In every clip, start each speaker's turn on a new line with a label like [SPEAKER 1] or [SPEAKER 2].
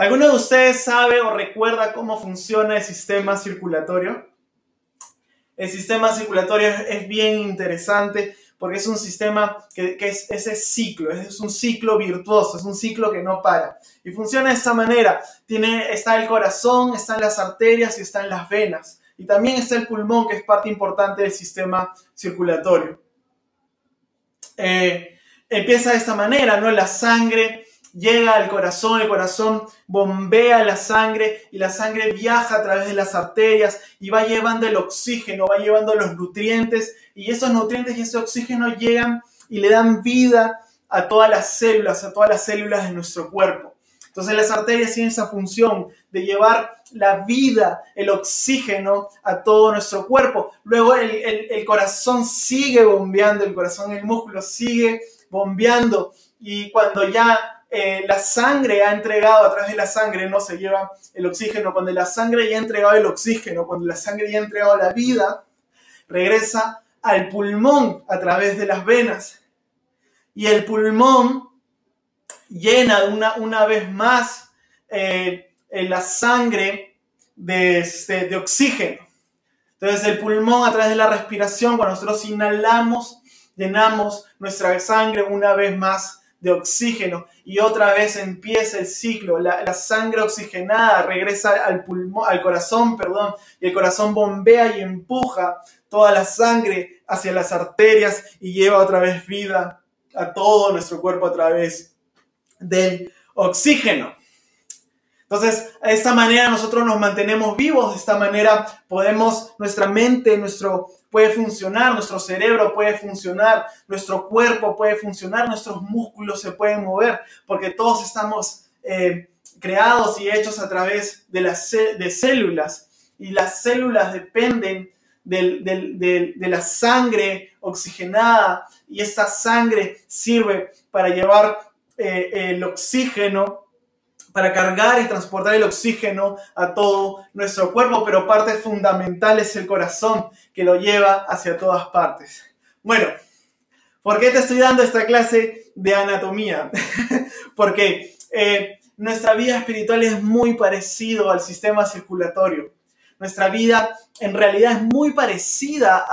[SPEAKER 1] ¿Alguno de ustedes sabe o recuerda cómo funciona el sistema circulatorio? El sistema circulatorio es, bien interesante porque es un sistema que, es ese ciclo, es un ciclo virtuoso, es un ciclo que no para. Y funciona de esta manera. Tiene, está el corazón, están las arterias y están las venas. Y también está el pulmón, que es parte importante del sistema circulatorio. Eh, empieza de esta manera, ¿no? La sangre llega al corazón, el corazón bombea la sangre y la sangre viaja a través de las arterias y va llevando el oxígeno, va llevando los nutrientes y esos nutrientes y ese oxígeno llegan y le dan vida a todas las células, a todas las células de nuestro cuerpo. Entonces las arterias tienen esa función de llevar la vida, el oxígeno a todo nuestro cuerpo. Luego el, el corazón sigue bombeando, el corazón, el músculo sigue bombeando y cuando ya eh, la sangre ha entregado, a través de la sangre no se lleva el oxígeno, cuando la sangre ya ha entregado el oxígeno, cuando la sangre ya ha entregado la vida, regresa al pulmón a través de las venas. Y el pulmón llena una, una vez más eh, la sangre de, este, de oxígeno. Entonces el pulmón a través de la respiración, cuando nosotros inhalamos, llenamos nuestra sangre una vez más de oxígeno y otra vez empieza el ciclo, la, sangre oxigenada regresa al pulmón, al corazón, perdón, y el corazón bombea y empuja toda la sangre hacia las arterias y lleva otra vez vida a todo nuestro cuerpo a través del oxígeno. Entonces, de esta manera nosotros nos mantenemos vivos, de esta manera podemos, nuestra mente, nuestro puede funcionar, nuestro cerebro puede funcionar, nuestro cuerpo puede funcionar, nuestros músculos se pueden mover, porque todos estamos eh, creados y hechos a través de, las de células. Y las células dependen de la sangre oxigenada y esta sangre sirve para llevar eh, el oxígeno para cargar y transportar el oxígeno a todo nuestro cuerpo, pero parte fundamental es el corazón que lo lleva hacia todas partes. Bueno, ¿por qué te estoy dando esta clase de anatomía? Porque eh, nuestra vida espiritual es muy parecido al sistema circulatorio. Nuestra vida en realidad es muy parecida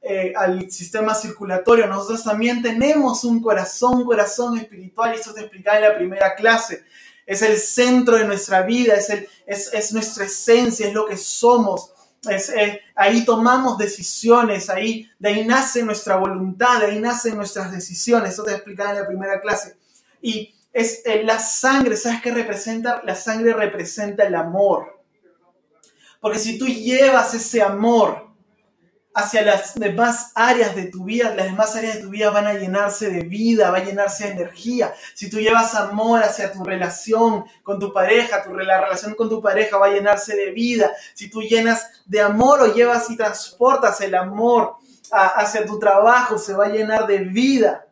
[SPEAKER 1] eh, al sistema circulatorio. Nosotros también tenemos un corazón, un corazón espiritual, y eso te explicaba en la primera clase es el centro de nuestra vida, es, el, es, nuestra esencia, es lo que somos. Es, eh, ahí tomamos decisiones, ahí, de ahí nace nuestra voluntad, de ahí nacen nuestras decisiones. Eso te explicaba en la primera clase. Y es eh, la sangre, ¿sabes qué representa? La sangre representa el amor. Porque si tú llevas ese amor hacia las demás áreas de tu vida, las demás áreas de tu vida van a llenarse de vida, va a llenarse de energía. Si tú llevas amor hacia tu relación con tu pareja, tu, la relación con tu pareja va a llenarse de vida. Si tú llenas de amor o llevas y transportas el amor hacia tu trabajo, se va a llenar de vida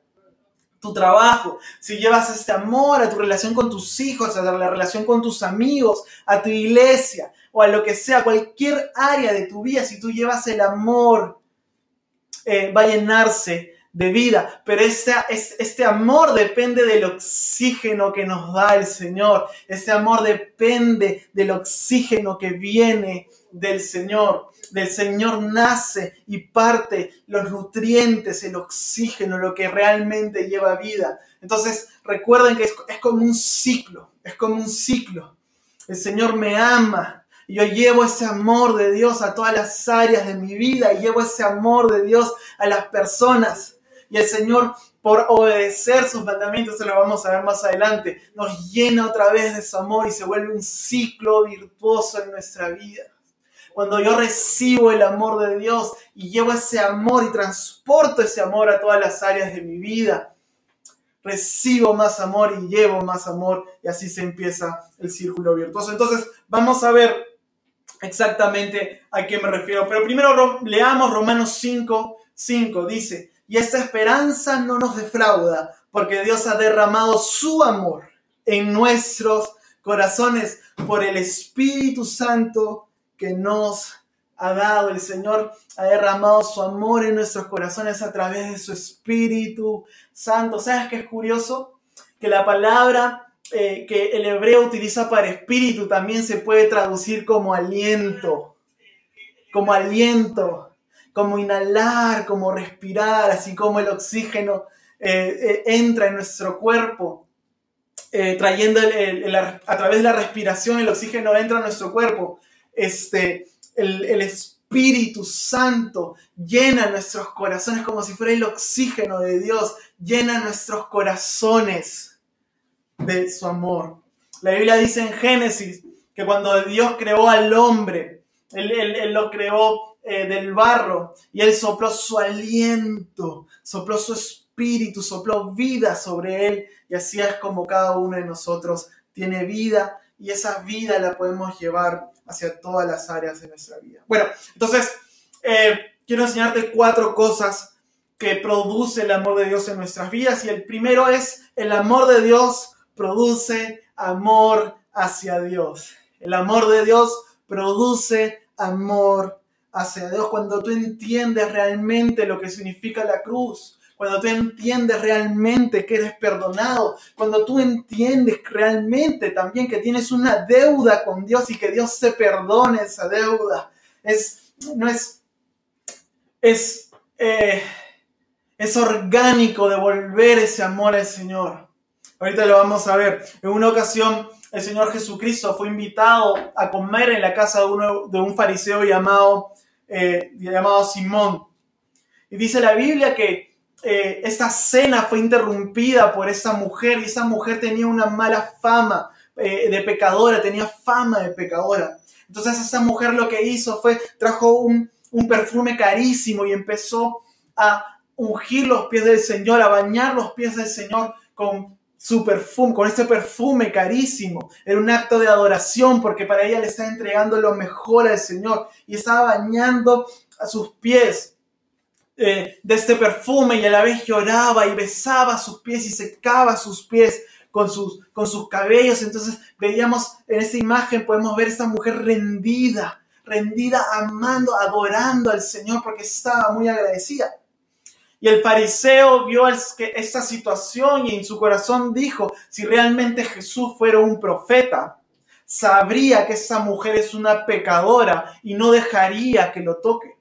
[SPEAKER 1] tu trabajo, si llevas este amor a tu relación con tus hijos, a la relación con tus amigos, a tu iglesia, o a lo que sea, cualquier área de tu vida, si tú llevas el amor, eh, va a llenarse de vida. Pero este, este amor depende del oxígeno que nos da el Señor. Este amor depende del oxígeno que viene del Señor. Del Señor nace y parte los nutrientes, el oxígeno, lo que realmente lleva vida. Entonces, recuerden que es, es como un ciclo, es como un ciclo. El Señor me ama, yo llevo ese amor de Dios a todas las áreas de mi vida y llevo ese amor de Dios a las personas. Y el Señor, por obedecer sus mandamientos, se lo vamos a ver más adelante, nos llena otra vez de su amor y se vuelve un ciclo virtuoso en nuestra vida. Cuando yo recibo el amor de Dios y llevo ese amor y transporto ese amor a todas las áreas de mi vida, recibo más amor y llevo más amor y así se empieza el círculo virtuoso. Entonces, vamos a ver exactamente a qué me refiero. Pero primero leamos Romanos 5, 5. Dice, y esta esperanza no nos defrauda, porque Dios ha derramado su amor en nuestros corazones por el Espíritu Santo que nos ha dado. El Señor ha derramado su amor en nuestros corazones a través de su Espíritu Santo. ¿Sabes qué es curioso? Que la palabra eh, que el hebreo utiliza para espíritu también se puede traducir como aliento, como aliento, como inhalar, como respirar, así como el oxígeno eh, eh, entra en nuestro cuerpo. trayendo a través de la respiración el oxígeno entra a nuestro cuerpo. Este, el, el Espíritu Santo llena nuestros corazones como si fuera el oxígeno de Dios, llena nuestros corazones de su amor. La Biblia dice en Génesis que cuando Dios creó al hombre, Él, lo creó eh, del barro y Él sopló su aliento, sopló su espíritu, sopló vida sobre Él y así es como cada uno de nosotros tiene vida y esa vida la podemos llevar hacia todas las áreas de nuestra vida. Bueno, entonces eh, quiero enseñarte cuatro cosas que produce el amor de Dios en nuestras vidas y el primero es el amor de Dios produce amor hacia Dios. El amor de Dios produce amor hacia Dios. Cuando tú entiendes realmente lo que significa la cruz, cuando tú entiendes realmente que eres perdonado, cuando tú entiendes realmente también que tienes una deuda con Dios y que Dios se perdone esa deuda, es, no es, es, eh, es orgánico devolver ese amor al Señor. Ahorita lo vamos a ver. En una ocasión, el Señor Jesucristo fue invitado a comer en la casa de, un fariseo llamado, eh, llamado Simón. Y dice la Biblia que eh, esta cena fue interrumpida por esa mujer y esa mujer tenía una mala fama eh, de pecadora, tenía fama de pecadora. Entonces esa mujer lo que hizo fue, trajo un perfume carísimo y empezó a ungir los pies del Señor, a bañar los pies del Señor con su perfume, con este perfume carísimo. Era un acto de adoración porque para ella le estaba entregando lo mejor al Señor y estaba bañando a sus pies eh, de este perfume y a la vez lloraba y besaba sus pies y secaba sus pies con sus, con sus cabellos. Entonces veíamos en esta imagen, podemos ver a esta mujer rendida, rendida, amando, adorando al Señor porque estaba muy agradecida. Y el fariseo vio esta situación y en su corazón dijo, si realmente Jesús fuera un profeta, sabría que esa mujer es una pecadora y no dejaría que lo toque.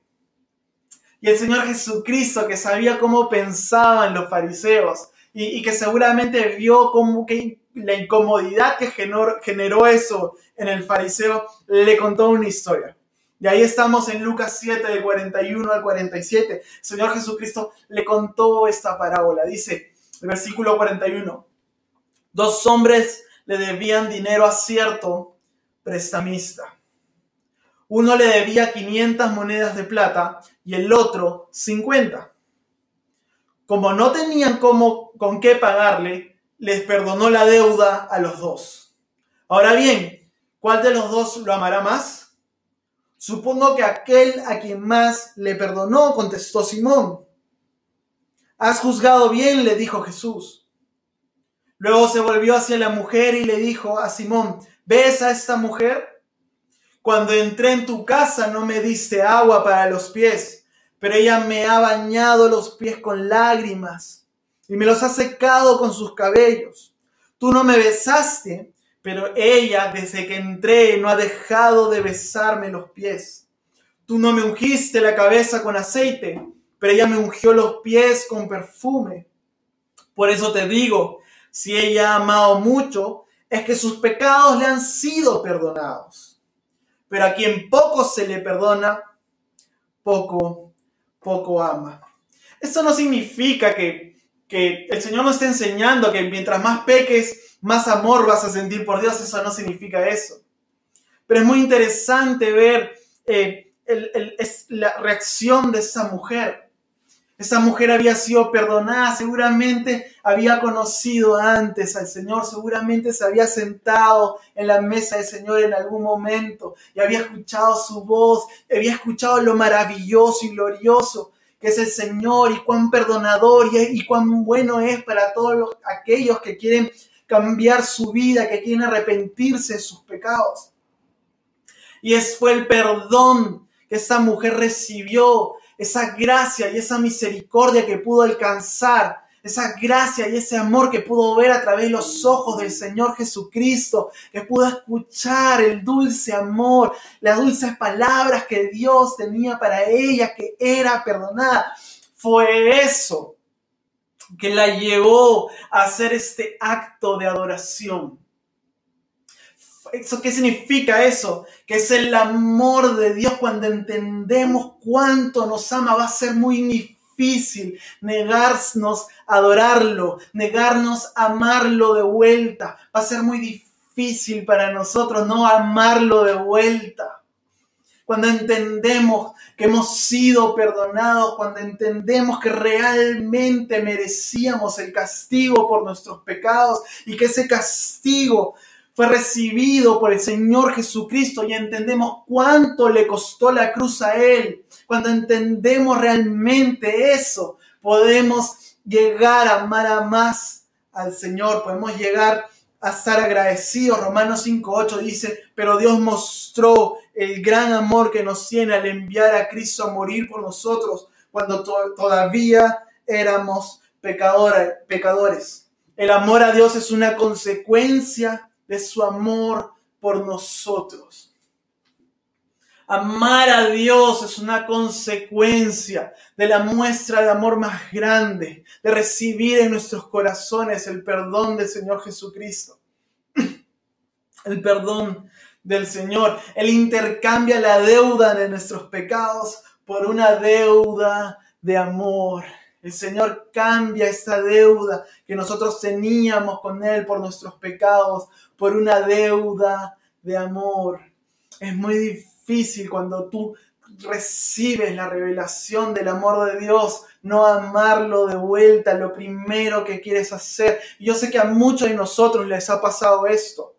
[SPEAKER 1] Y el Señor Jesucristo, que sabía cómo pensaban los fariseos y, que seguramente vio cómo que la incomodidad que generó eso en el fariseo, le contó una historia. Y ahí estamos en Lucas 7, del 41 al 47. El Señor Jesucristo le contó esta parábola. Dice, el versículo 41, dos hombres le debían dinero a cierto prestamista. Uno le debía 500 monedas de plata y el otro 50. Como no tenían cómo, con qué pagarle, les perdonó la deuda a los dos. Ahora bien, ¿cuál de los dos lo amará más? Supongo que aquel a quien más le perdonó, contestó Simón. Has juzgado bien, le dijo Jesús. Luego se volvió hacia la mujer y le dijo a Simón, ¿ves a esta mujer? Cuando entré en tu casa no me diste agua para los pies, pero ella me ha bañado los pies con lágrimas y me los ha secado con sus cabellos. Tú no me besaste, pero ella desde que entré no ha dejado de besarme los pies. Tú no me ungiste la cabeza con aceite, pero ella me ungió los pies con perfume. Por eso te digo, si ella ha amado mucho, es que sus pecados le han sido perdonados. Pero a quien poco se le perdona, poco, poco ama. Esto no significa que, que el Señor nos esté enseñando que mientras más peques, más amor vas a sentir por Dios, eso no significa eso. Pero es muy interesante ver eh, la reacción de esa mujer. Esa mujer había sido perdonada, seguramente había conocido antes al Señor, seguramente se había sentado en la mesa del Señor en algún momento y había escuchado su voz, había escuchado lo maravilloso y glorioso que es el Señor y cuán perdonador y, y cuán bueno es para todos aquellos que quieren cambiar su vida, que quieren arrepentirse de sus pecados. Y es fue el perdón que esa mujer recibió, esa gracia y esa misericordia que pudo alcanzar esa gracia y ese amor que pudo ver a través de los ojos del Señor Jesucristo, que pudo escuchar el dulce amor, las dulces palabras que Dios tenía para ella, que era perdonada. Fue eso que la llevó a hacer este acto de adoración. ¿Eso qué significa eso? Que es el amor de Dios cuando entendemos cuánto nos ama. Va a ser muy difícil negarnos a adorarlo, negarnos a amarlo de vuelta. Va a ser muy difícil para nosotros no amarlo de vuelta. Cuando entendemos que hemos sido perdonados, cuando entendemos que realmente merecíamos el castigo por nuestros pecados y que ese castigo fue recibido por el Señor Jesucristo y entendemos cuánto le costó la cruz a Él. Cuando entendemos realmente eso, podemos llegar a amar a más al Señor, podemos llegar a estar agradecidos. Romanos 5.8 dice, pero Dios mostró el gran amor que nos tiene al enviar a Cristo a morir por nosotros cuando todavía éramos pecadores. El amor a Dios es una consecuencia de su amor por nosotros. Amar a Dios es una consecuencia de la muestra de amor más grande, de recibir en nuestros corazones el perdón del Señor Jesucristo. El perdón del Señor. Él intercambia la deuda de nuestros pecados por una deuda de amor. El Señor cambia esta deuda que nosotros teníamos con Él por nuestros pecados por una deuda de amor. Es muy difícil cuando tú recibes la revelación del amor de Dios, no amarlo de vuelta, lo primero que quieres hacer. Yo sé que a muchos de nosotros les ha pasado esto.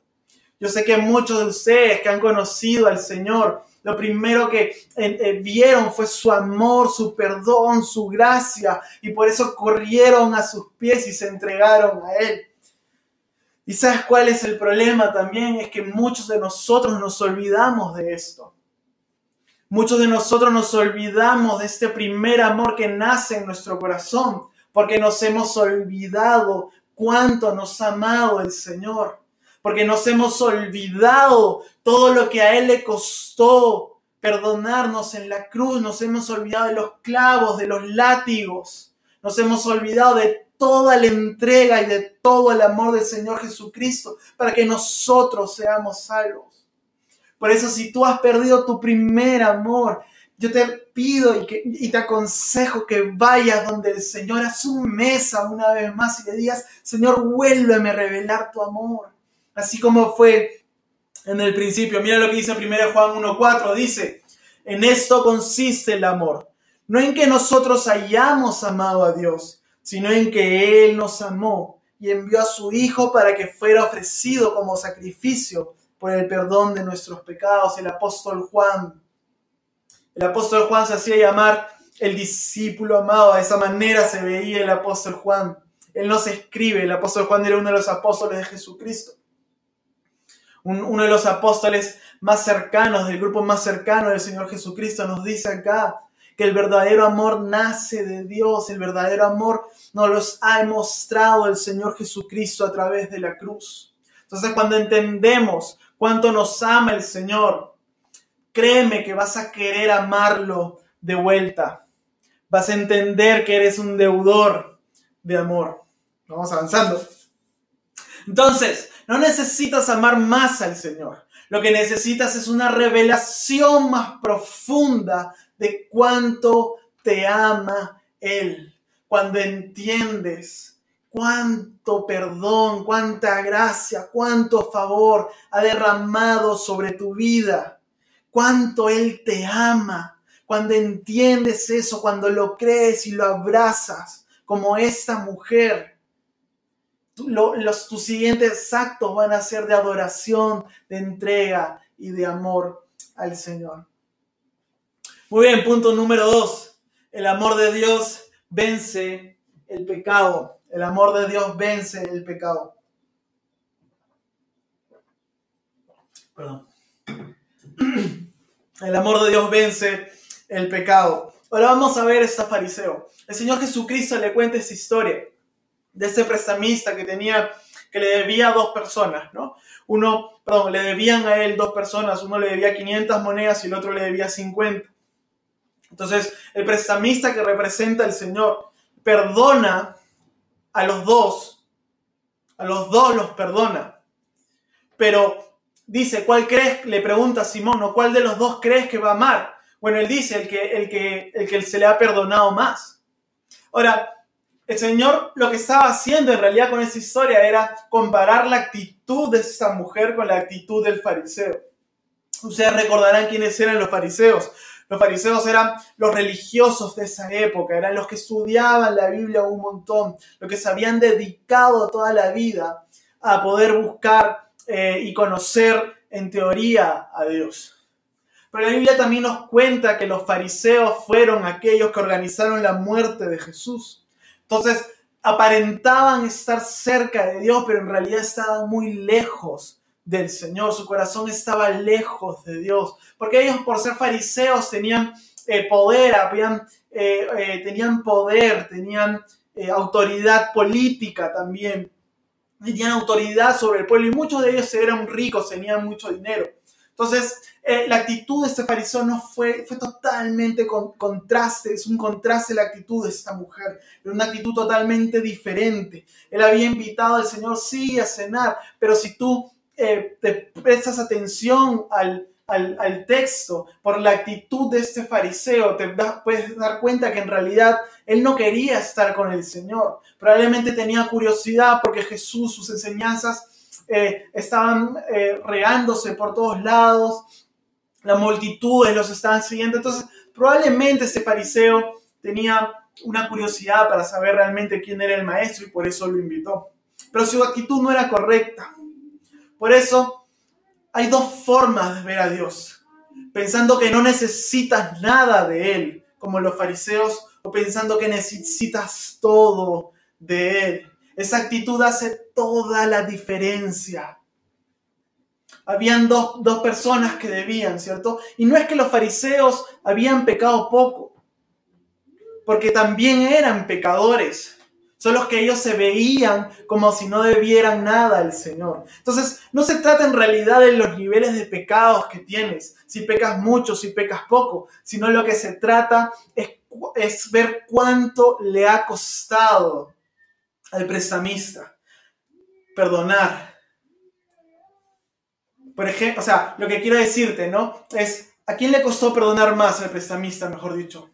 [SPEAKER 1] Yo sé que muchos de ustedes que han conocido al Señor, lo primero que eh, eh, vieron fue su amor, su perdón, su gracia, y por eso corrieron a sus pies y se entregaron a Él. ¿Y sabes cuál es el problema también? Es que muchos de nosotros nos olvidamos de esto. Muchos de nosotros nos olvidamos de este primer amor que nace en nuestro corazón, porque nos hemos olvidado cuánto nos ha amado el Señor, porque nos hemos olvidado todo lo que a Él le costó perdonarnos en la cruz, nos hemos olvidado de los clavos, de los látigos, nos hemos olvidado de toda la entrega y de todo el amor del Señor Jesucristo para que nosotros seamos salvos. Por eso si tú has perdido tu primer amor, yo te pido y, te aconsejo que vayas donde el Señor a su mesa una vez más y le digas, Señor, vuélveme a revelar tu amor. Así como fue en el principio. Mira lo que dice 1 Juan 1.4. Dice, en esto consiste el amor. No en que nosotros hayamos amado a Dios, sino en que Él nos amó y envió a su Hijo para que fuera ofrecido como sacrificio por el perdón de nuestros pecados. El apóstol Juan, el apóstol Juan se hacía llamar el discípulo amado, de esa manera se veía el apóstol Juan. Él nos escribe, el apóstol Juan era uno de los apóstoles de Jesucristo. uno de los apóstoles más cercanos, del grupo más cercano del Señor Jesucristo, nos dice acá, que el verdadero amor nace de Dios, el verdadero amor nos los ha mostrado el Señor Jesucristo a través de la cruz. Entonces cuando entendemos cuánto nos ama el Señor, créeme que vas a querer amarlo de vuelta. Vas a entender que eres un deudor de amor. Vamos avanzando. Entonces, no necesitas amar más al Señor. Lo que necesitas es una revelación más profunda de cuánto te ama Él. Cuando entiendes cuánto perdón, cuánta gracia, cuánto favor ha derramado sobre tu vida, cuánto Él te ama. Cuando entiendes eso, cuando lo crees y lo abrazas, como esta mujer, los, tus siguientes actos van a ser de adoración, de entrega y de amor al Señor. Muy bien, punto número dos. El amor de Dios vence el pecado. El amor de Dios vence el pecado. Perdón. El amor de Dios vence el pecado. Ahora vamos a ver esta fariseo. El Señor Jesucristo le cuenta esta historia. de ese prestamista que tenía, que le debía a dos personas, ¿no? Uno, perdón, le debían a él dos personas, uno le debía 500 monedas y el otro le debía 50. Entonces, el prestamista que representa al Señor perdona a los dos, a los dos los perdona. Pero dice, ¿cuál crees? Le pregunta a Simón, ¿o cuál de los dos crees que va a amar? Bueno, él dice, el que, el que, el que se le ha perdonado más. Ahora, el Señor lo que estaba haciendo en realidad con esa historia era comparar la actitud de esa mujer con la actitud del fariseo. Ustedes recordarán quiénes eran los fariseos. Los fariseos eran los religiosos de esa época, eran los que estudiaban la Biblia un montón, los que se habían dedicado toda la vida a poder buscar eh, y conocer en teoría a Dios. Pero la Biblia también nos cuenta que los fariseos fueron aquellos que organizaron la muerte de Jesús. Entonces, aparentaban estar cerca de Dios, pero en realidad estaban muy lejos del Señor, su corazón estaba lejos de Dios, porque ellos por ser fariseos tenían eh, poder, habían, eh, eh, tenían poder, tenían autoridad política también, tenían autoridad sobre el pueblo y muchos de ellos eran ricos, tenían mucho dinero. Entonces, la actitud de este fariseo no fue, fue totalmente con, contraste, es un contraste la actitud de esta mujer, era una actitud totalmente diferente. Él había invitado al Señor, sí, a cenar, pero si tú te prestas atención al, texto, por la actitud de este fariseo, te puedes dar cuenta que en realidad él no quería estar con el Señor. Probablemente tenía curiosidad porque Jesús, sus enseñanzas eh, estaban eh, reándose por todos lados, la multitud los estaban siguiendo. Entonces, probablemente este fariseo tenía una curiosidad para saber realmente quién era el maestro y por eso lo invitó. Pero su actitud no era correcta. Por eso hay dos formas de ver a Dios. Pensando que no necesitas nada de Él, como los fariseos, o pensando que necesitas todo de Él. Esa actitud hace toda la diferencia. Habían dos, dos personas que debían, ¿cierto? Y no es que los fariseos habían pecado poco, porque también eran pecadores son los que ellos se veían como si no debieran nada al Señor. Entonces, no se trata en realidad de los niveles de pecados que tienes, si pecas mucho, si pecas poco, sino lo que se trata es, ver cuánto le ha costado al prestamista perdonar. Por ejemplo, o sea, lo que quiero decirte, ¿no? Es, ¿a quién le costó perdonar más al prestamista, mejor dicho?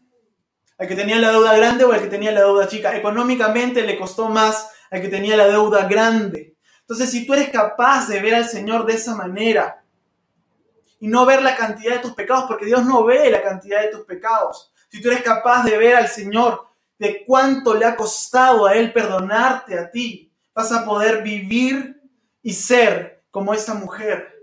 [SPEAKER 1] Al que tenía la deuda grande o al que tenía la deuda chica. Económicamente le costó más al que tenía la deuda grande. Entonces, si tú eres capaz de ver al Señor de esa manera y no ver la cantidad de tus pecados, porque Dios no ve la cantidad de tus pecados, si tú eres capaz de ver al Señor de cuánto le ha costado a Él perdonarte a ti, vas a poder vivir y ser como esta mujer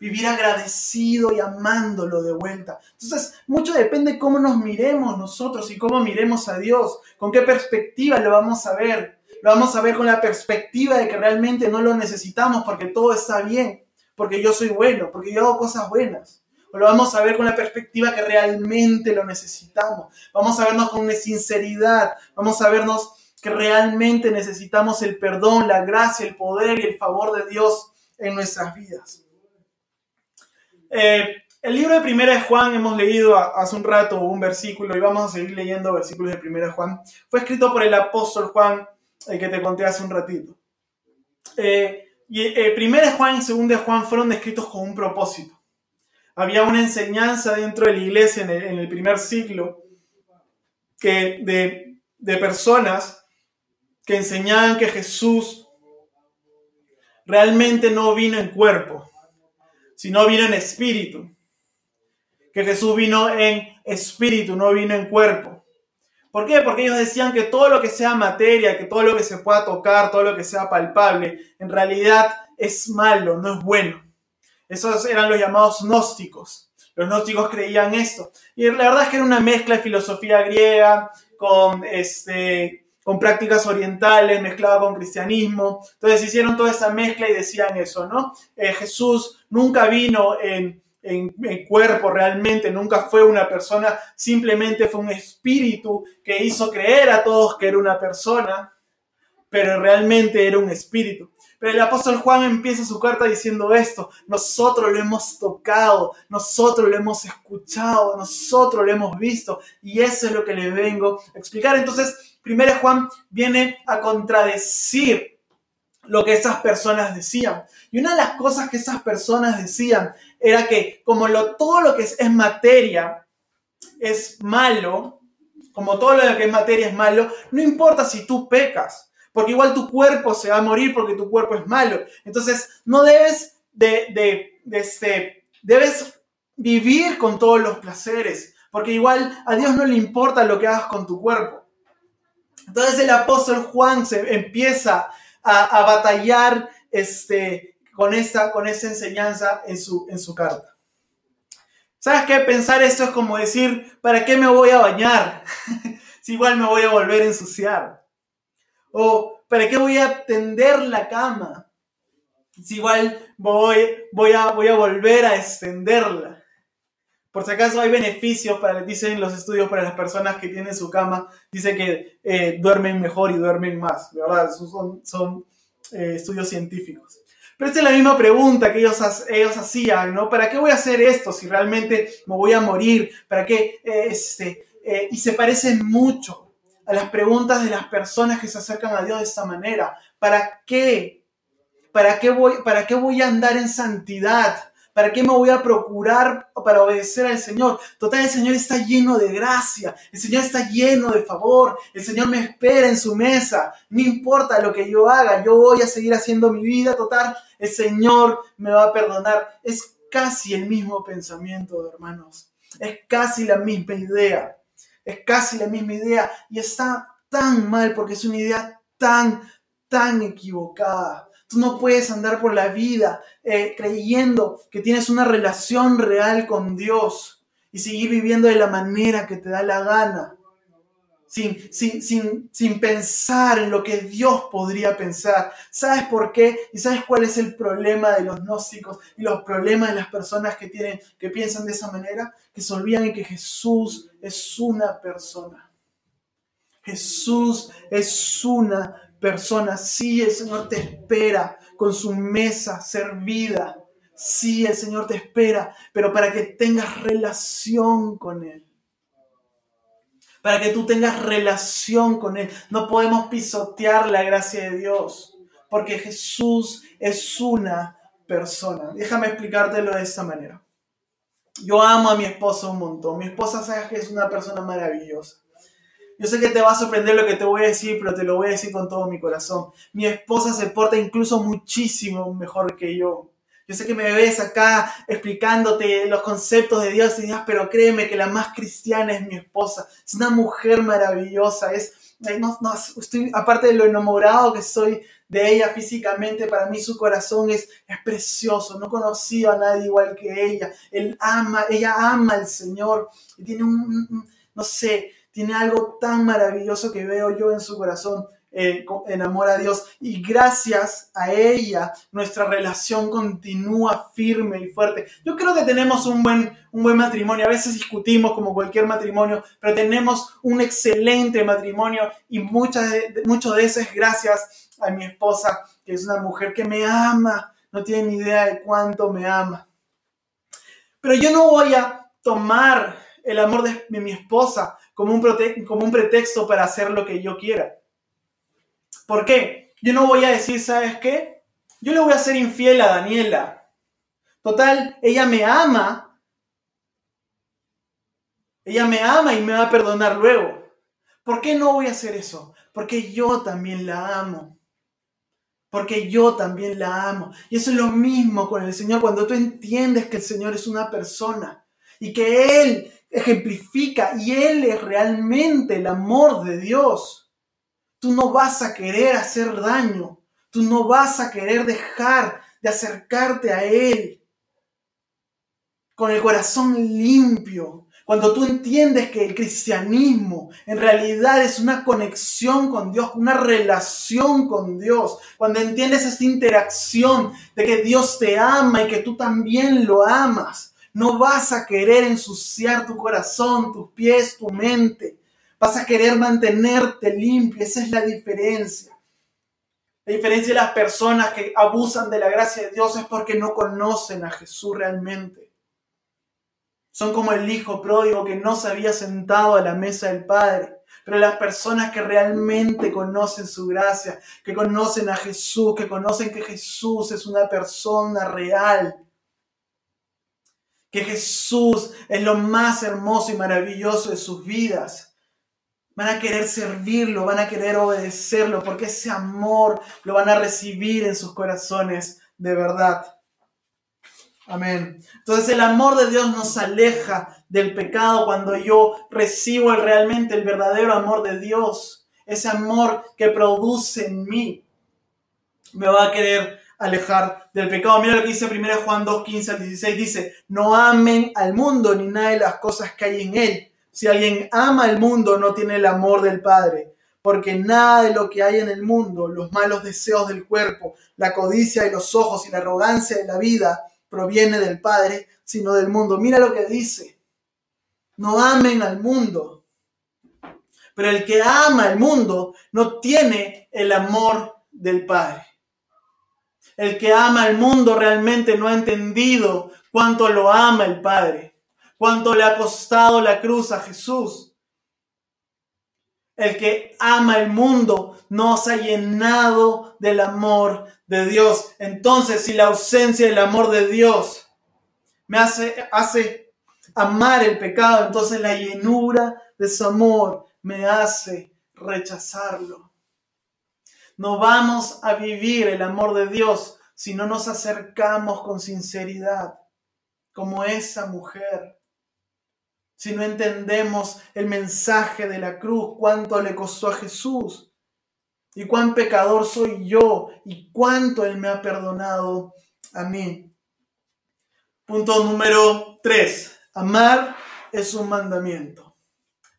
[SPEAKER 1] vivir agradecido y amándolo de vuelta. Entonces, mucho depende de cómo nos miremos nosotros y cómo miremos a Dios, con qué perspectiva lo vamos a ver. Lo vamos a ver con la perspectiva de que realmente no lo necesitamos porque todo está bien, porque yo soy bueno, porque yo hago cosas buenas. O lo vamos a ver con la perspectiva que realmente lo necesitamos. Vamos a vernos con sinceridad, vamos a vernos que realmente necesitamos el perdón, la gracia, el poder y el favor de Dios en nuestras vidas. Eh, el libro de Primera de Juan, hemos leído hace un rato un versículo y vamos a seguir leyendo versículos de Primera de Juan. Fue escrito por el apóstol Juan, el que te conté hace un ratito. Eh, y eh, Primera de Juan y Segunda de Juan fueron escritos con un propósito. Había una enseñanza dentro de la iglesia en el, primer siglo que de, de personas que enseñaban que Jesús realmente no vino en cuerpo, sino vino en espíritu. Que Jesús vino en espíritu, no vino en cuerpo. ¿Por qué? Porque ellos decían que todo lo que sea materia, que todo lo que se pueda tocar, todo lo que sea palpable, en realidad es malo, no es bueno. Esos eran los llamados gnósticos. Los gnósticos creían esto. Y la verdad es que era una mezcla de filosofía griega con este, con prácticas orientales, mezclada con cristianismo. Entonces hicieron toda esa mezcla y decían eso, ¿no? Eh, Jesús nunca vino en, en, cuerpo realmente, nunca fue una persona, simplemente fue un espíritu que hizo creer a todos que era una persona. pero realmente era un espíritu. El apóstol Juan empieza su carta diciendo esto, nosotros lo hemos tocado, nosotros lo hemos escuchado, nosotros lo hemos visto y eso es lo que le vengo a explicar. Entonces, primero Juan viene a contradecir lo que esas personas decían. Y una de las cosas que esas personas decían era que como todo lo que es, es materia es malo, como todo lo que es materia es malo, no importa si tú pecas porque igual tu cuerpo se va a morir porque tu cuerpo es malo. Entonces, no debes de, de, este, debes vivir con todos los placeres, porque igual a Dios no le importa lo que hagas con tu cuerpo. Entonces el apóstol Juan se empieza a, batallar este, con, esta, con esta enseñanza en su, en su carta. ¿Sabes qué? Pensar esto es como decir, ¿para qué me voy a bañar? si igual me voy a volver a ensuciar. O ¿para qué voy a tender la cama? Si igual voy, voy, a, voy a volver a extenderla. Por si acaso hay beneficios, para, dicen los estudios para las personas que tienen su cama, dice que eh, duermen mejor y duermen más, ¿verdad? Son, son eh, estudios científicos. Pero esta es la misma pregunta que ellos, ellos hacían, ¿no? ¿Para qué voy a hacer esto si realmente me voy a morir? ¿Para qué? Eh, este, y se parecen mucho a las preguntas de las personas que se acercan a Dios de esta manera. ¿Para qué? ¿Para qué voy, para qué voy a andar en santidad? ¿Para qué me voy a procurar para obedecer al Señor? Total, el Señor está lleno de gracia, el Señor está lleno de favor, el Señor me espera en su mesa, no importa lo que yo haga, yo voy a seguir haciendo mi vida, total, el Señor me va a perdonar. Es casi el mismo pensamiento, hermanos, es casi la misma idea. Es casi la misma idea y está tan mal porque es una idea tan, tan equivocada. Tú no puedes andar por la vida eh, creyendo que tienes una relación real con Dios y seguir viviendo de la manera que te da la gana sin, sin, pensar en lo que Dios podría pensar. ¿Sabes por qué? ¿Y sabes cuál es el problema de los gnósticos y los problemas de las personas que, tienen, que piensan de esa manera? Que se olvidan de que Jesús es una persona. Jesús es una persona. Sí, el Señor te espera con su mesa servida. Sí, el Señor te espera, pero para que tengas relación con Él para que tú tengas relación con Él. No podemos pisotear la gracia de Dios, porque Jesús es una persona. Déjame explicártelo de esta manera. Yo amo a mi esposa un montón. Mi esposa sabe que es una persona maravillosa. Yo sé que te va a sorprender lo que te voy a decir, pero te lo voy a decir con todo mi corazón. Mi esposa se porta incluso muchísimo mejor que yo. Yo sé que me ves acá explicándote los conceptos de Dios y Dios, pero créeme que la más cristiana es mi esposa. Es una mujer maravillosa. Es, no, no, estoy, aparte de lo enamorado que soy de ella físicamente, para mí su corazón es, es precioso. No conocí a nadie igual que ella. Él ama, ella ama al Señor y tiene un, no sé, tiene algo tan maravilloso que veo yo en su corazón eh, en amor a Dios y gracias a ella nuestra relación continúa firme y fuerte. Yo creo que tenemos un buen, un buen matrimonio, a veces discutimos como cualquier matrimonio, pero tenemos un excelente matrimonio y muchas de, mucho de eso es gracias a mi esposa, que es una mujer que me ama, no tiene ni idea de cuánto me ama. Pero yo no voy a tomar el amor de, mi esposa como un, como un pretexto para hacer lo que yo quiera. ¿Por qué? Yo no voy a decir, ¿sabes qué? Yo le voy a ser infiel a Daniela. Total, ella me ama. Ella me ama y me va a perdonar luego. ¿Por qué no voy a hacer eso? Porque yo también la amo. Porque yo también la amo. Y eso es lo mismo con el Señor. Cuando tú entiendes que el Señor es una persona y que Él ejemplifica y Él es realmente el amor de Dios Tú no vas a querer hacer daño. Tú no vas a querer dejar de acercarte a Él con el corazón limpio. Cuando tú entiendes que el cristianismo en realidad es una conexión con Dios, una relación con Dios, cuando entiendes esta interacción de que Dios te ama y que tú también lo amas, no vas a querer ensuciar tu corazón, tus pies, tu mente. Vas a querer mantenerte limpio, esa es la diferencia. La diferencia de las personas que abusan de la gracia de Dios es porque no conocen a Jesús realmente. Son como el hijo pródigo que no se había sentado a la mesa del Padre. Pero las personas que realmente conocen su gracia, que conocen a Jesús, que conocen que Jesús es una persona real, que Jesús es lo más hermoso y maravilloso de sus vidas, van a querer servirlo, van a querer obedecerlo, porque ese amor lo van a recibir en sus corazones de verdad. Amén. Entonces el amor de Dios nos aleja del pecado cuando yo recibo realmente el verdadero amor de Dios. Ese amor que produce en mí me va a querer alejar del pecado. Mira lo que dice 1 Juan 2, 15 al 16. Dice, no amen al mundo ni nada de las cosas que hay en él. Si alguien ama al mundo, no tiene el amor del Padre, porque nada de lo que hay en el mundo, los malos deseos del cuerpo, la codicia de los ojos y la arrogancia de la vida, proviene del Padre, sino del mundo. Mira lo que dice. No amen al mundo. Pero el que ama al mundo no tiene el amor del Padre. El que ama al mundo realmente no ha entendido cuánto lo ama el Padre cuánto le ha costado la cruz a Jesús. El que ama el mundo no se ha llenado del amor de Dios. Entonces, si la ausencia del amor de Dios me hace, hace amar el pecado, entonces la llenura de su amor me hace rechazarlo. No vamos a vivir el amor de Dios si no nos acercamos con sinceridad, como esa mujer si no entendemos el mensaje de la cruz, cuánto le costó a Jesús y cuán pecador soy yo y cuánto Él me ha perdonado a mí. Punto número 3. Amar es un mandamiento.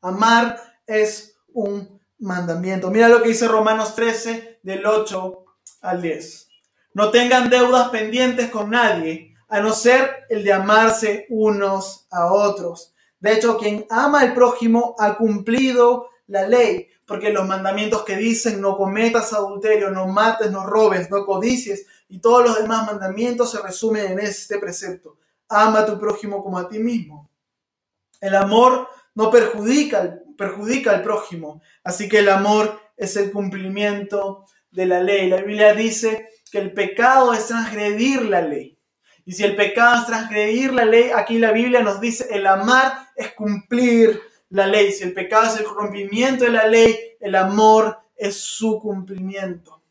[SPEAKER 1] Amar es un mandamiento. Mira lo que dice Romanos 13 del 8 al 10. No tengan deudas pendientes con nadie, a no ser el de amarse unos a otros. De hecho, quien ama al prójimo ha cumplido la ley, porque los mandamientos que dicen no cometas adulterio, no mates, no robes, no codicies y todos los demás mandamientos se resumen en este precepto. Ama a tu prójimo como a ti mismo. El amor no perjudica, perjudica al prójimo, así que el amor es el cumplimiento de la ley. La Biblia dice que el pecado es transgredir la ley. Y si el pecado es transgredir la ley, aquí la Biblia nos dice, el amar es cumplir la ley. Si el pecado es el rompimiento de la ley, el amor es su cumplimiento.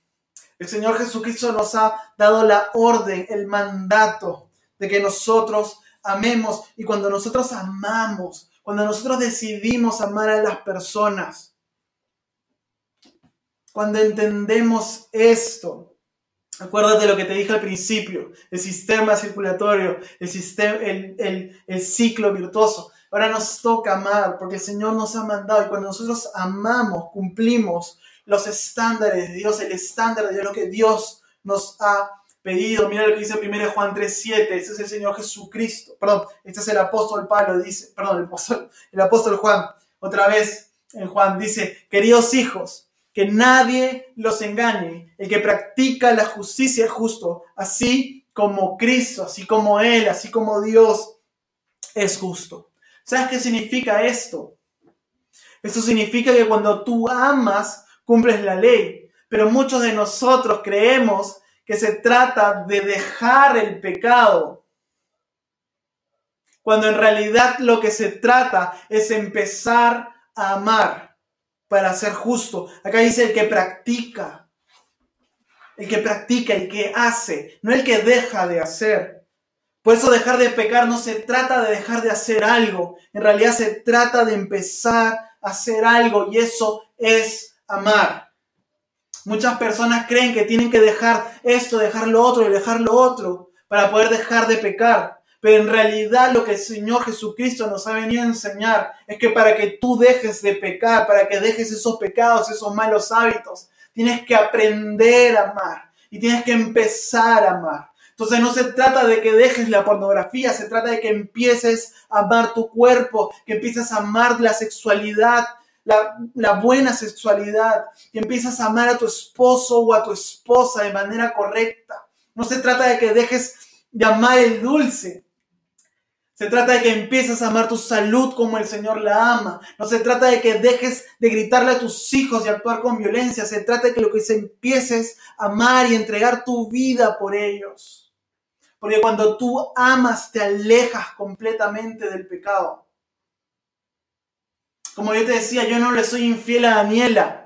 [SPEAKER 1] El Señor Jesucristo nos ha dado la orden, el mandato de que nosotros amemos. Y cuando nosotros amamos, cuando nosotros decidimos amar a las personas, cuando entendemos esto, Acuérdate lo que te dije al principio, el sistema circulatorio, el, sistema, el, el, ciclo virtuoso. Ahora nos toca amar porque el Señor nos ha mandado y cuando nosotros amamos, cumplimos los estándares de Dios, el estándar de lo que Dios nos ha pedido. Mira lo que dice 1 Juan 3.7, ese es el Señor Jesucristo. Perdón, este es el apóstol Pablo, dice, perdón, el apóstol, el apóstol Juan, otra vez en Juan, dice, queridos hijos, que nadie los engañe. El que practica la justicia es justo, así como Cristo, así como Él, así como Dios es justo. ¿Sabes qué significa esto? Esto significa que cuando tú amas, cumples la ley. Pero muchos de nosotros creemos que se trata de dejar el pecado. Cuando en realidad lo que se trata es empezar a amar para ser justo. Acá dice el que practica. El que practica, el que hace, no el que deja de hacer. Por eso dejar de pecar no se trata de dejar de hacer algo. En realidad se trata de empezar a hacer algo y eso es amar. Muchas personas creen que tienen que dejar esto, dejar lo otro y dejar lo otro para poder dejar de pecar. Pero en realidad lo que el Señor Jesucristo nos ha venido a enseñar es que para que tú dejes de pecar, para que dejes esos pecados, esos malos hábitos, tienes que aprender a amar y tienes que empezar a amar. Entonces no se trata de que dejes la pornografía, se trata de que empieces a amar tu cuerpo, que empieces a amar la sexualidad la, la buena sexualidad, que empiezas a amar a tu esposo o a tu esposa de manera correcta. No se trata de que dejes de amar el dulce, se trata de que empieces a amar tu salud como el Señor la ama. No se trata de que dejes de gritarle a tus hijos y actuar con violencia. Se trata de que lo que se empieces a amar y entregar tu vida por ellos. Porque cuando tú amas te alejas completamente del pecado. Como yo te decía, yo no le soy infiel a Daniela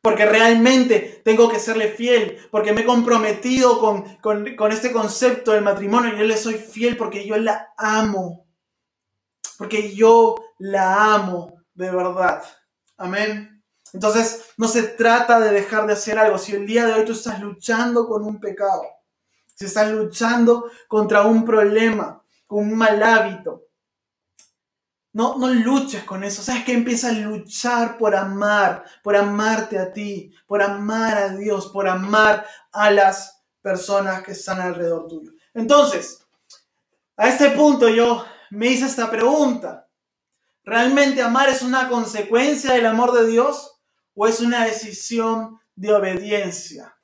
[SPEAKER 1] porque realmente tengo que serle fiel, porque me he comprometido con, este concepto del matrimonio y yo le soy fiel porque yo la amo, porque yo la amo de verdad. Amén. Entonces, no se trata de dejar de hacer algo. Si el día de hoy tú estás luchando con un pecado, si estás luchando contra un problema, con un mal hábito, no, no luches con eso. ¿Sabes que Empieza a luchar por amar, por amarte a ti, por amar a Dios, por amar a las personas que están alrededor tuyo. Entonces, a este punto yo me hice esta pregunta. ¿Realmente amar es una consecuencia del amor de Dios o es una decisión de obediencia?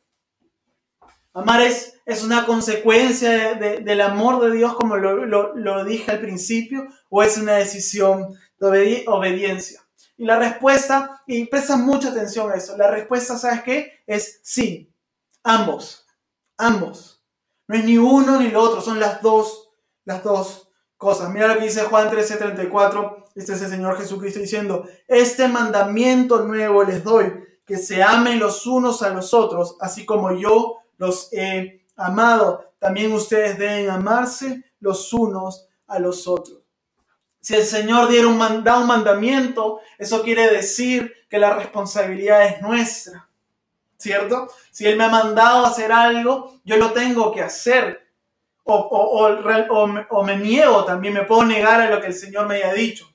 [SPEAKER 1] Amar es es una consecuencia del amor de Dios, como lo, dije al principio, o es una decisión de obediencia. Y la respuesta, y presta mucha atención a eso, la respuesta, ¿sabes qué? Es sí, ambos, ambos. No es ni uno ni lo otro, son las dos, las dos cosas. Mira lo que dice Juan 13:34, este es el Señor Jesucristo diciendo, este mandamiento nuevo les doy, que se amen los unos a los otros, así como yo los he Amado, también ustedes deben amarse los unos a los otros. Si el Señor diera un, da un mandamiento, eso quiere decir que la responsabilidad es nuestra, ¿cierto? Si Él me ha mandado a hacer algo, yo lo tengo que hacer. O, o, me niego, también me puedo negar a lo que el Señor me haya dicho.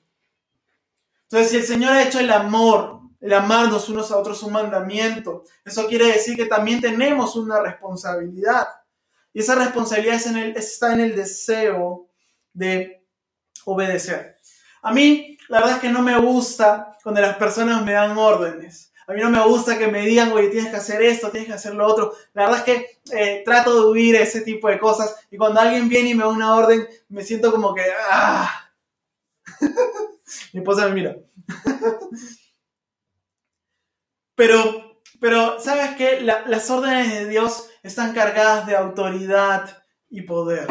[SPEAKER 1] Entonces, si el Señor ha hecho el amor, el amarnos unos a otros un mandamiento. Eso quiere decir que también tenemos una responsabilidad. Y esa responsabilidad está en el deseo de obedecer. A mí, la verdad es que no me gusta cuando las personas me dan órdenes. A mí no me gusta que me digan, oye, tienes que hacer esto, tienes que hacer lo otro. La verdad es que eh, trato de huir ese tipo de cosas. Y cuando alguien viene y me da una orden, me siento como que, ¡ah! Mi esposa me mira. Pero, pero ¿sabes qué? las órdenes de Dios están cargadas de autoridad y poder.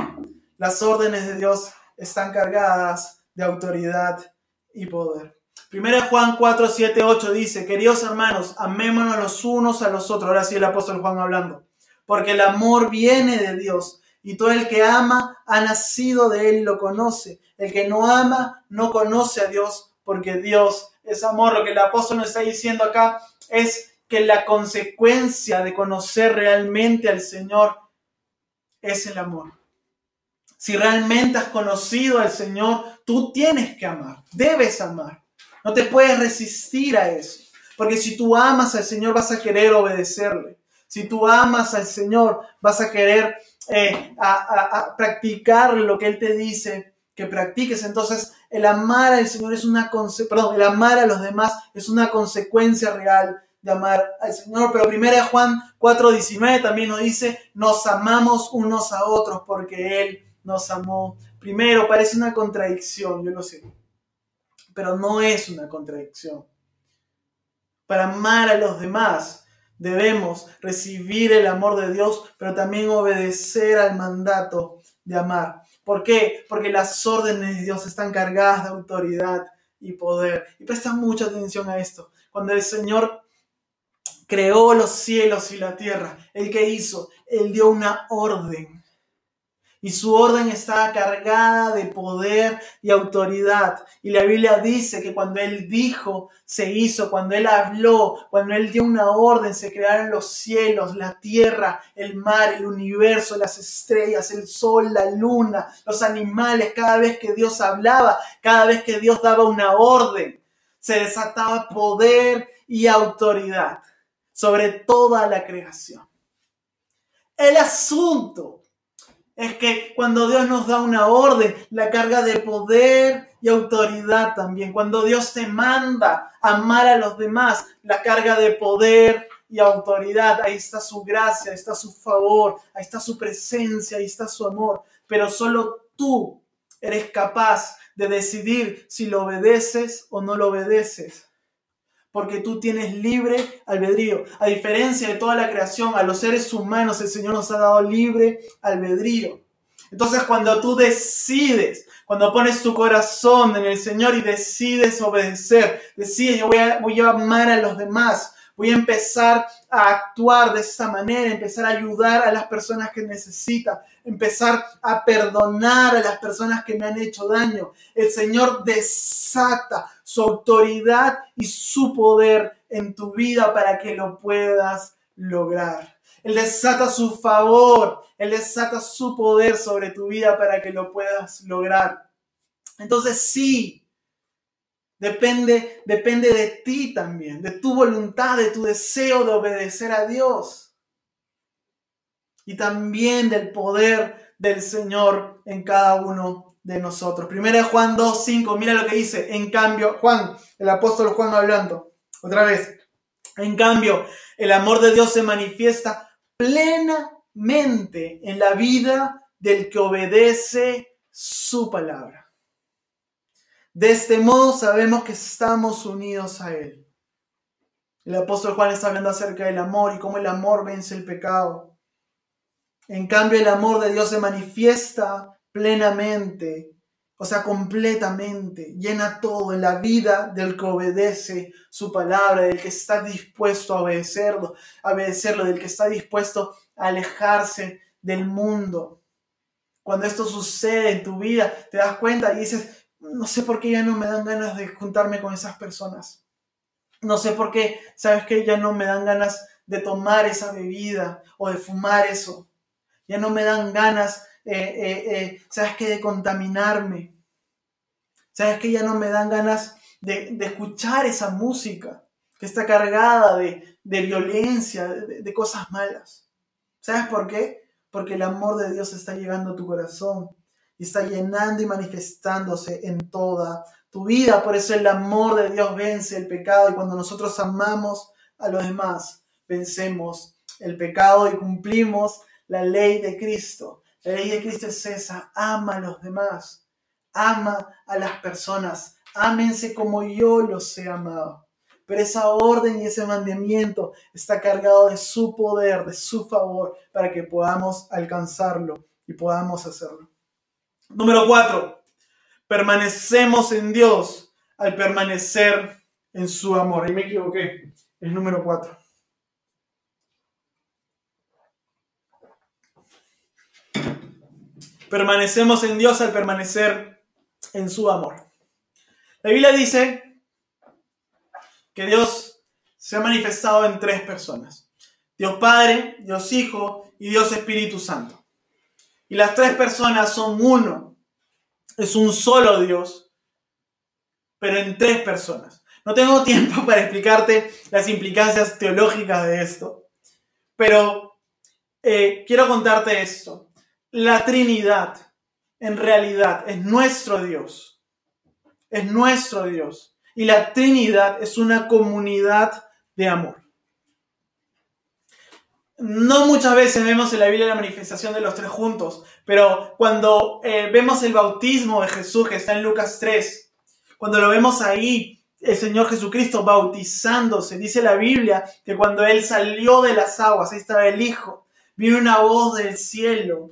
[SPEAKER 1] Las órdenes de Dios están cargadas de autoridad y poder. Primero Juan 4, 7, 8 dice, queridos hermanos, amémonos los unos a los otros. Ahora sí el apóstol Juan hablando. Porque el amor viene de Dios y todo el que ama ha nacido de él y lo conoce. El que no ama no conoce a Dios porque Dios es amor. Lo que el apóstol nos está diciendo acá es que la consecuencia de conocer realmente al Señor es el amor. Si realmente has conocido al Señor, tú tienes que amar, debes amar. No te puedes resistir a eso. Porque si tú amas al Señor vas a querer obedecerle. Si tú amas al Señor vas a querer eh, practicar lo que Él te dice que practiques. Entonces, el amar al Señor es una perdón, el amar a los demás es una consecuencia real de amar al Señor. Pero primera Juan 4:19 también nos dice, nos amamos unos a otros porque Él nos amó primero. Parece una contradicción, yo lo sé, pero no es una contradicción. Para amar a los demás debemos recibir el amor de Dios, pero también obedecer al mandato de amar. ¿Por qué? Porque las órdenes de Dios están cargadas de autoridad y poder. Y presta mucha atención a esto. Cuando el Señor creó los cielos y la tierra, ¿el que hizo? Él dio una orden y su orden estaba cargada de poder y autoridad. Y la Biblia dice que cuando Él dijo, se hizo, cuando Él habló, cuando Él dio una orden, se crearon los cielos, la tierra, el mar, el universo, las estrellas, el sol, la luna, los animales. Cada vez que Dios hablaba, cada vez que Dios daba una orden, se desataba poder y autoridad sobre toda la creación. El asunto es que cuando Dios nos da una orden, la carga de poder y autoridad también. Cuando Dios te manda amar a los demás, la carga de poder y autoridad. Ahí está su gracia, ahí está su favor, ahí está su presencia, ahí está su amor. Pero solo tú eres capaz de decidir si lo obedeces o no lo obedeces porque tú tienes libre albedrío. A diferencia de toda la creación, a los seres humanos el Señor nos ha dado libre albedrío. Entonces cuando tú decides, cuando pones tu corazón en el Señor y decides obedecer, decides, yo voy a, voy amar a los demás, voy a empezar a actuar de esta manera, empezar a ayudar a las personas que necesitan, empezar a perdonar a las personas que me han hecho daño. El Señor desata su autoridad y su poder en tu vida para que lo puedas lograr. Él desata su favor, Él desata su poder sobre tu vida para que lo puedas lograr. Entonces sí, Depende, depende de ti también, de tu voluntad, de tu deseo de obedecer a Dios. Y también del poder del Señor en cada uno de nosotros. Primera Juan 2, 5, mira lo que dice. En cambio, Juan, el apóstol Juan hablando, otra vez. En cambio, el amor de Dios se manifiesta plenamente en la vida del que obedece su palabra. De este modo sabemos que estamos unidos a Él. El apóstol Juan está hablando acerca del amor y cómo el amor vence el pecado. En cambio, el amor de Dios se manifiesta plenamente, o sea, completamente, llena todo en la vida del que obedece su palabra, del que está dispuesto a obedecerlo, a obedecerlo, del que está dispuesto a alejarse del mundo. Cuando esto sucede en tu vida, te das cuenta y dices, no sé por qué ya no me dan ganas de juntarme con esas personas. No sé por qué, sabes que ya no me dan ganas de tomar esa bebida o de fumar eso. Ya no me dan ganas, eh, eh, eh, sabes que de contaminarme. Sabes que ya no me dan ganas de, escuchar esa música que está cargada de, violencia, de, de cosas malas. ¿Sabes por qué? Porque el amor de Dios está llegando a tu corazón y está llenando y manifestándose en toda tu vida. Por eso el amor de Dios vence el pecado y cuando nosotros amamos a los demás, vencemos el pecado y cumplimos la ley de Cristo. La ley de Cristo es esa, ama a los demás, ama a las personas, ámense como yo los he amado. Pero esa orden y ese mandamiento está cargado de su poder, de su favor, para que podamos alcanzarlo y podamos hacerlo. Número cuatro, permanecemos en Dios al permanecer en su amor. Ahí me equivoqué, es número cuatro. Permanecemos en Dios al permanecer en su amor. La Biblia dice que Dios se ha manifestado en tres personas. Dios Padre, Dios Hijo y Dios Espíritu Santo. Y las tres personas son uno. Es un solo Dios, pero en tres personas. No tengo tiempo para explicarte las implicancias teológicas de esto, pero eh, quiero contarte esto. La Trinidad, en realidad, es nuestro Dios. Es nuestro Dios. Y la Trinidad es una comunidad de amor. No muchas veces vemos en la Biblia la manifestación de los tres juntos, pero cuando eh, vemos el bautismo de Jesús que está en Lucas 3, cuando lo vemos ahí, el Señor Jesucristo bautizándose, dice la Biblia que cuando Él salió de las aguas, ahí estaba el Hijo, vino una voz del cielo,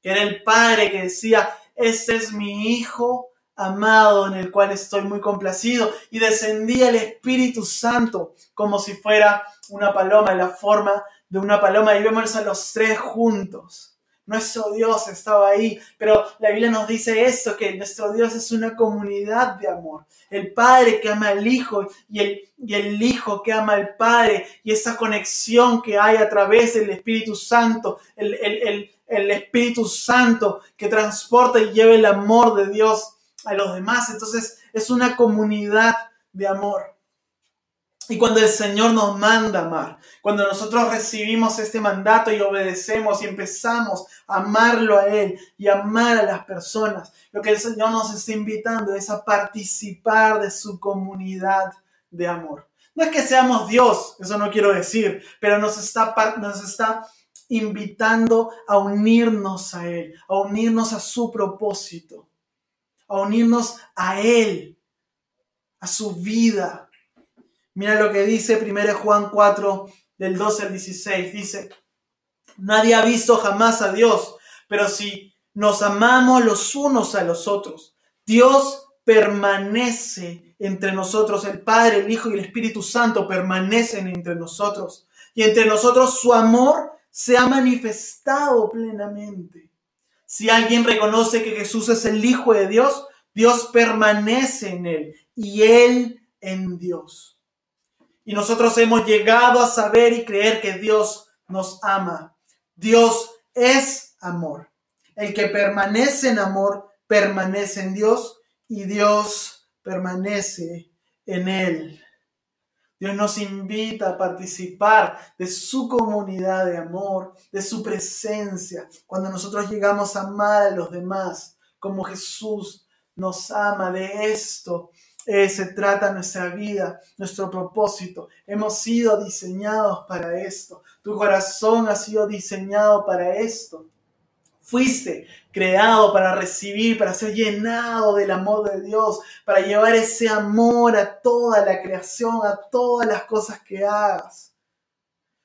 [SPEAKER 1] que era el Padre que decía, este es mi Hijo amado en el cual estoy muy complacido, y descendía el Espíritu Santo como si fuera una paloma en la forma de una paloma y vemos a los tres juntos. Nuestro Dios estaba ahí, pero la Biblia nos dice esto, que nuestro Dios es una comunidad de amor. El Padre que ama al Hijo y el, y el Hijo que ama al Padre y esa conexión que hay a través del Espíritu Santo, el, el, el Espíritu Santo que transporta y lleva el amor de Dios a los demás. Entonces es una comunidad de amor. Y cuando el Señor nos manda amar, cuando nosotros recibimos este mandato y obedecemos y empezamos a amarlo a Él y amar a las personas, lo que el Señor nos está invitando es a participar de su comunidad de amor. No es que seamos Dios, eso no quiero decir, pero nos está, nos está invitando a unirnos a Él, a unirnos a su propósito, a unirnos a Él, a su vida. Mira lo que dice 1 Juan 4, del 12 al 16. Dice, nadie ha visto jamás a Dios, pero si nos amamos los unos a los otros, Dios permanece entre nosotros, el Padre, el Hijo y el Espíritu Santo permanecen entre nosotros. Y entre nosotros su amor se ha manifestado plenamente. Si alguien reconoce que Jesús es el Hijo de Dios, Dios permanece en él y él en Dios. Y nosotros hemos llegado a saber y creer que Dios nos ama. Dios es amor. El que permanece en amor permanece en Dios y Dios permanece en él. Dios nos invita a participar de su comunidad de amor, de su presencia, cuando nosotros llegamos a amar a los demás, como Jesús nos ama. De esto eh, se trata nuestra vida, nuestro propósito. Hemos sido diseñados para esto. Tu corazón ha sido diseñado para esto. Fuiste creado para recibir, para ser llenado del amor de Dios, para llevar ese amor a toda la creación, a todas las cosas que hagas,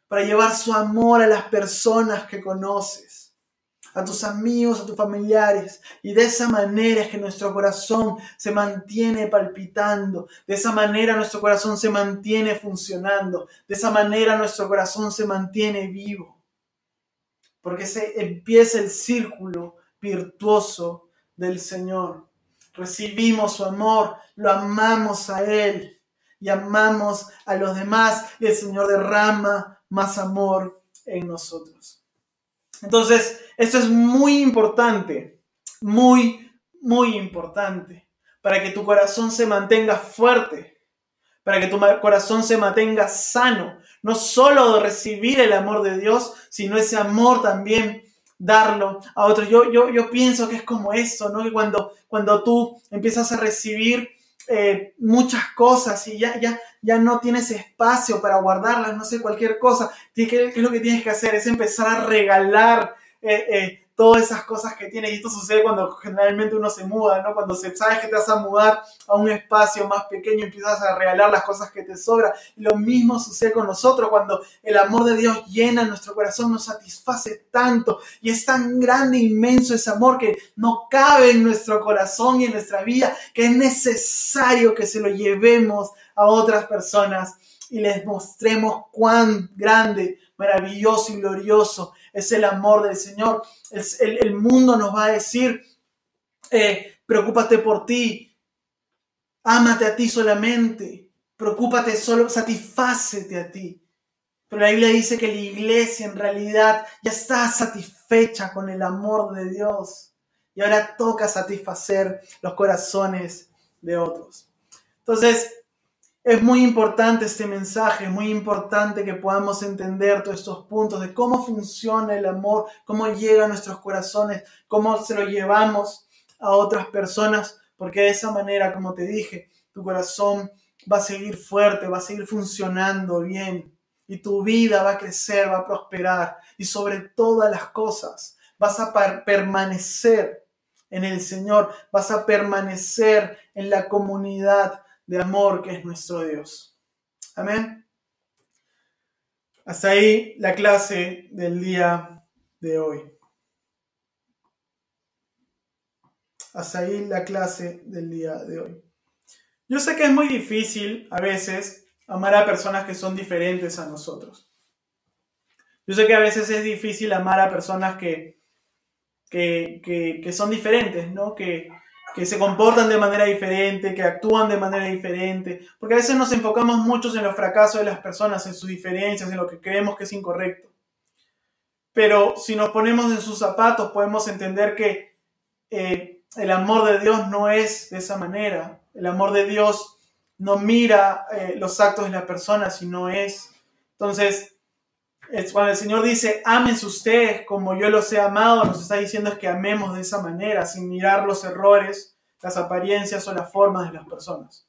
[SPEAKER 1] para llevar su amor a las personas que conoces, a tus amigos, a tus familiares. Y de esa manera es que nuestro corazón se mantiene palpitando, de esa manera nuestro corazón se mantiene funcionando, de esa manera nuestro corazón se mantiene vivo porque se empieza el círculo virtuoso del Señor. Recibimos su amor, lo amamos a Él y amamos a los demás y el Señor derrama más amor en nosotros. Entonces, esto es muy importante, muy, muy importante, para que tu corazón se mantenga fuerte, para que tu corazón se mantenga sano, no solo recibir el amor de Dios, sino ese amor también darlo a otros. Yo, yo, yo pienso que es como eso, ¿no? Que cuando, cuando tú empiezas a recibir eh, muchas cosas y ya, ya, ya no tienes espacio para guardarlas, no sé, cualquier cosa, ¿qué, es lo que tienes que hacer? Es empezar a regalar eh, eh, todas esas cosas que tiene. Y esto sucede cuando generalmente uno se muda, ¿no? Cuando se, sabes que te vas a mudar a un espacio más pequeño, empiezas a regalar las cosas que te sobran. Y lo mismo sucede con nosotros cuando el amor de Dios llena nuestro corazón, nos satisface tanto. Y es tan grande, inmenso ese amor que no cabe en nuestro corazón y en nuestra vida, que es necesario que se lo llevemos a otras personas y les mostremos cuán grande, maravilloso y glorioso es el amor del Señor. El, mundo nos va a decir, eh, preocúpate por ti, ámate a ti solamente, preocúpate solo, satisfácete a ti. Pero la Biblia dice que la iglesia en realidad ya está satisfecha con el amor de Dios. Y ahora toca satisfacer los corazones de otros. Entonces, es muy importante este mensaje, es muy importante que podamos entender todos estos puntos de cómo funciona el amor, cómo llega a nuestros corazones, cómo se lo llevamos a otras personas, porque de esa manera, como te dije, tu corazón va a seguir fuerte, va a seguir funcionando bien y tu vida va a crecer, va a prosperar y sobre todas las cosas vas a permanecer en el Señor, vas a permanecer en la comunidad de amor que es nuestro Dios. Amén. Hasta ahí la clase del día de hoy. Hasta ahí la clase del día de hoy. Yo sé que es muy difícil a veces amar a personas que son diferentes a nosotros. Yo sé que a veces es difícil amar a personas que, que, que son diferentes, ¿no? Que, que se comportan de manera diferente, que actúan de manera diferente, porque a veces nos enfocamos mucho en los fracasos de las personas, en sus diferencias, en lo que creemos que es incorrecto. Pero si nos ponemos en sus zapatos, podemos entender que eh, el amor de Dios no es de esa manera. El amor de Dios no mira eh, los actos de la persona, sino es. Entonces, cuando el Señor dice, ámense ustedes como yo los he amado, nos está diciendo es que amemos de esa manera, sin mirar los errores, las apariencias o las formas de las personas.